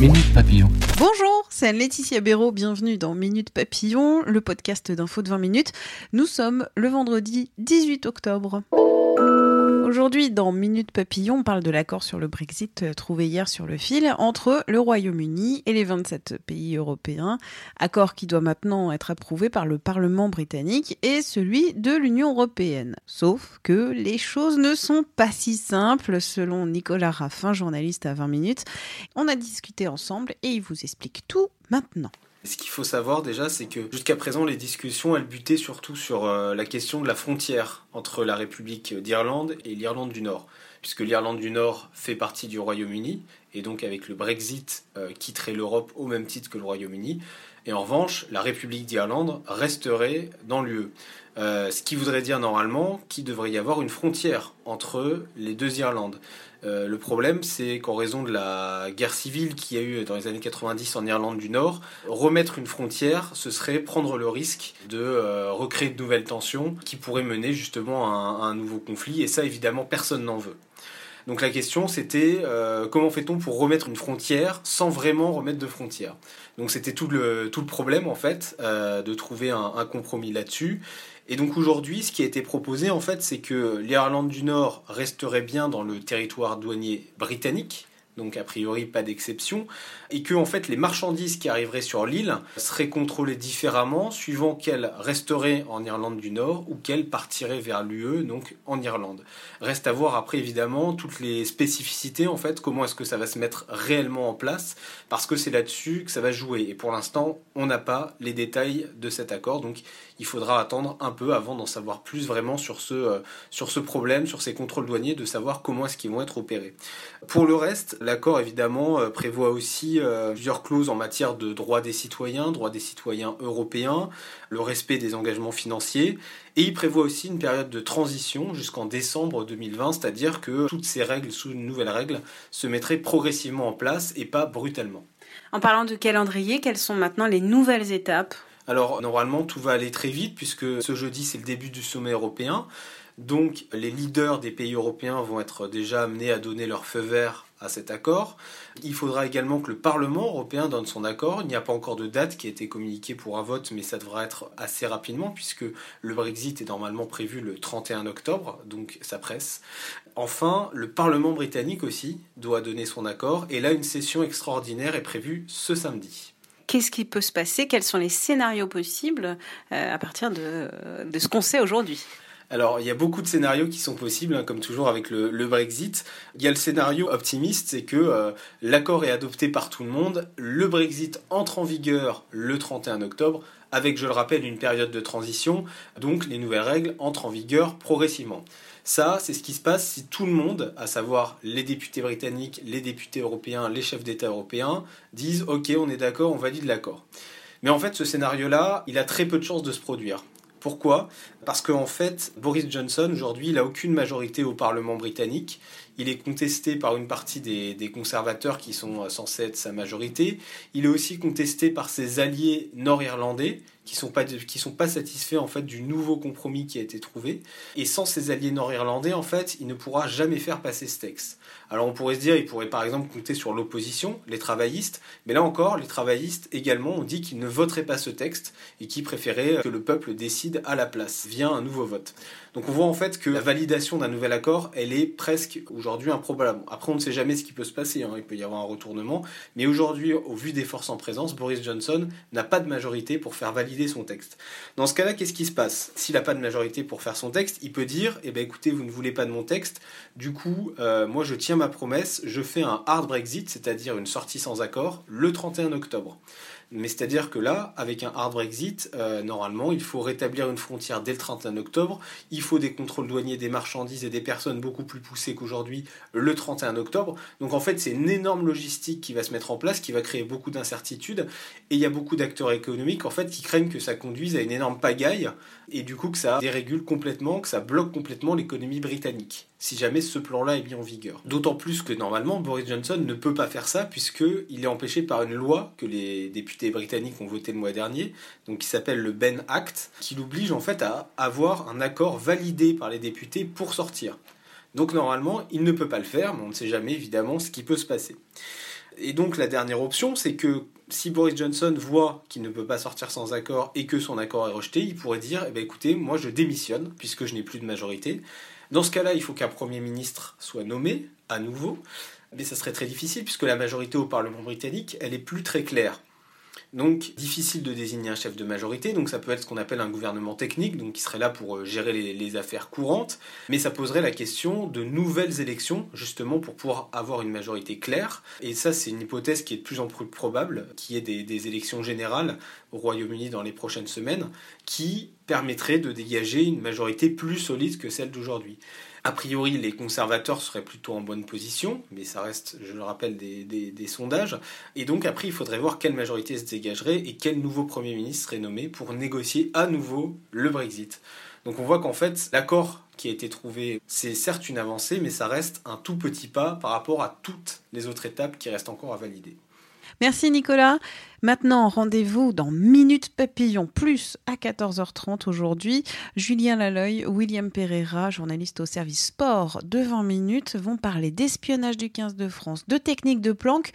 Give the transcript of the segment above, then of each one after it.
Minute Papillon. Bonjour, c'est Laetitia Béraud, bienvenue dans Minute Papillon, le podcast d'info de 20 minutes. Nous sommes le vendredi 18 octobre. Aujourd'hui, dans Minute Papillon, on parle de l'accord sur le Brexit euh, trouvé hier sur le fil entre le Royaume-Uni et les 27 pays européens. Accord qui doit maintenant être approuvé par le Parlement britannique et celui de l'Union européenne. Sauf que les choses ne sont pas si simples, selon Nicolas Raffin, journaliste à 20 minutes. On a discuté ensemble et il vous explique tout maintenant. Ce qu'il faut savoir déjà, c'est que jusqu'à présent, les discussions, elles butaient surtout sur euh, la question de la frontière entre la République d'Irlande et l'Irlande du Nord. Puisque l'Irlande du Nord fait partie du Royaume-Uni, et donc avec le Brexit, euh, quitterait l'Europe au même titre que le Royaume-Uni. Et en revanche, la République d'Irlande resterait dans l'UE. Euh, ce qui voudrait dire normalement qu'il devrait y avoir une frontière entre les deux Irlandes. Euh, le problème, c'est qu'en raison de la guerre civile qu'il y a eu dans les années 90 en Irlande du Nord, remettre une frontière, ce serait prendre le risque de euh, recréer de nouvelles tensions qui pourraient mener justement à un, nouveau conflit. Et ça, évidemment, personne n'en veut. Donc la question, c'était euh, comment fait-on pour remettre une frontière sans vraiment remettre de frontière? Donc c'était tout le, problème, en fait, de trouver un, un compromis là-dessus. Et donc aujourd'hui, ce qui a été proposé, en fait, c'est que l'Irlande du Nord resterait bien dans le territoire douanier britannique, donc a priori pas d'exception, et que en fait les marchandises qui arriveraient sur l'île seraient contrôlées différemment suivant qu'elles resteraient en Irlande du Nord ou qu'elles partiraient vers l'UE, donc en Irlande. Reste à voir après évidemment toutes les spécificités en fait, comment est-ce que ça va se mettre réellement en place, parce que c'est là-dessus que ça va jouer. Et pour l'instant, on n'a pas les détails de cet accord, donc il faudra attendre un peu avant d'en savoir plus vraiment sur ce, euh, sur ce problème, sur ces contrôles douaniers, de savoir comment est-ce qu'ils vont être opérés. Pour le reste, l'accord évidemment euh, prévoit aussi euh, plusieurs clauses en matière de droits des citoyens, droits des citoyens européens, le respect des engagements financiers, et il prévoit aussi une période de transition jusqu'en décembre 2020, c'est-à-dire que toutes ces règles sous une nouvelle règle se mettraient progressivement en place et pas brutalement. En parlant de calendrier, quelles sont maintenant les nouvelles étapes? Alors normalement tout va aller très vite puisque ce jeudi c'est le début du sommet européen. Donc les leaders des pays européens vont être déjà amenés à donner leur feu vert à cet accord. Il faudra également que le Parlement européen donne son accord. Il n'y a pas encore de date qui a été communiquée pour un vote, mais ça devra être assez rapidement puisque le Brexit est normalement prévu le 31 octobre, donc ça presse. Enfin, le Parlement britannique aussi doit donner son accord et là une session extraordinaire est prévue ce samedi qu'est-ce qui peut se passer, quels sont les scénarios possibles euh, à partir de, ce qu'on sait aujourd'hui? Alors, il y a beaucoup de scénarios qui sont possibles, hein, comme toujours avec le, Brexit. Il y a le scénario optimiste, c'est que euh, l'accord est adopté par tout le monde, le Brexit entre en vigueur le 31 octobre, avec, je le rappelle, une période de transition, donc les nouvelles règles entrent en vigueur progressivement. Ça, c'est ce qui se passe si tout le monde, à savoir les députés britanniques, les députés européens, les chefs d'État européens, disent OK, on est d'accord, on valide l'accord. Mais en fait, ce scénario-là, il a très peu de chances de se produire. Pourquoi? Parce qu'en fait, Boris Johnson, aujourd'hui, n'a aucune majorité au Parlement britannique. Il est contesté par une partie des, des, conservateurs qui sont censés être sa majorité. Il est aussi contesté par ses alliés nord-irlandais qui sont pas qui sont pas satisfaits en fait du nouveau compromis qui a été trouvé et sans ses alliés nord-irlandais en fait il ne pourra jamais faire passer ce texte. Alors on pourrait se dire il pourrait par exemple compter sur l'opposition, les travaillistes, mais là encore les travaillistes également ont dit qu'ils ne voteraient pas ce texte et qu'ils préféraient que le peuple décide à la place via un nouveau vote. Donc on voit en fait que la validation d'un nouvel accord, elle est presque aujourd'hui improbable. Après on ne sait jamais ce qui peut se passer, hein. il peut y avoir un retournement, mais aujourd'hui au vu des forces en présence, Boris Johnson n'a pas de majorité pour faire valider son texte. Dans ce cas-là, qu'est-ce qui se passe? S'il n'a pas de majorité pour faire son texte, il peut dire eh ben, écoutez, vous ne voulez pas de mon texte, du coup, euh, moi je tiens ma promesse, je fais un hard Brexit, c'est-à-dire une sortie sans accord, le 31 octobre. Mais c'est-à-dire que là, avec un hard Brexit, euh, normalement, il faut rétablir une frontière dès le 31 octobre. Il faut des contrôles douaniers des marchandises et des personnes beaucoup plus poussés qu'aujourd'hui le 31 octobre. Donc en fait, c'est une énorme logistique qui va se mettre en place, qui va créer beaucoup d'incertitudes. Et il y a beaucoup d'acteurs économiques en fait qui craignent que ça conduise à une énorme pagaille et du coup que ça dérégule complètement, que ça bloque complètement l'économie britannique, si jamais ce plan-là est mis en vigueur. D'autant plus que normalement Boris Johnson ne peut pas faire ça puisqu'il est empêché par une loi que les députés britanniques ont votée le mois dernier, donc qui s'appelle le Ben Act, qui l'oblige en fait à avoir un accord validé par les députés pour sortir. Donc normalement, il ne peut pas le faire, mais on ne sait jamais évidemment ce qui peut se passer. Et donc la dernière option, c'est que si Boris Johnson voit qu'il ne peut pas sortir sans accord et que son accord est rejeté, il pourrait dire eh ben, écoutez, moi je démissionne puisque je n'ai plus de majorité. Dans ce cas-là, il faut qu'un Premier ministre soit nommé à nouveau, mais ça serait très difficile puisque la majorité au Parlement britannique, elle est plus très claire. Donc difficile de désigner un chef de majorité, donc ça peut être ce qu'on appelle un gouvernement technique, donc qui serait là pour euh, gérer les, affaires courantes, mais ça poserait la question de nouvelles élections, justement pour pouvoir avoir une majorité claire, et ça c'est une hypothèse qui est de plus en plus probable, qui est des, des élections générales au Royaume-Uni dans les prochaines semaines, qui permettraient de dégager une majorité plus solide que celle d'aujourd'hui. A priori, les conservateurs seraient plutôt en bonne position, mais ça reste, je le rappelle, des, sondages. Et donc après, il faudrait voir quelle majorité se dégagerait et quel nouveau Premier ministre serait nommé pour négocier à nouveau le Brexit. Donc on voit qu'en fait, l'accord qui a été trouvé, c'est certes une avancée, mais ça reste un tout petit pas par rapport à toutes les autres étapes qui restent encore à valider. Merci Nicolas. Maintenant, rendez-vous dans Minute Papillon plus à 14h30 aujourd'hui. Julien Laloy, William Pereira, journaliste au service sport de 20 minutes, vont parler d'espionnage du 15 de France, de techniques de planque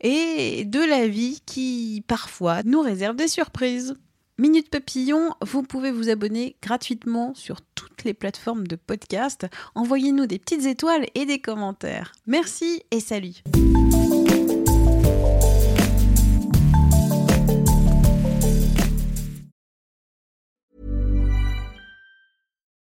et de la vie qui parfois nous réserve des surprises. Minute Papillon, vous pouvez vous abonner gratuitement sur toutes les plateformes de podcast. Envoyez-nous des petites étoiles et des commentaires. Merci et salut.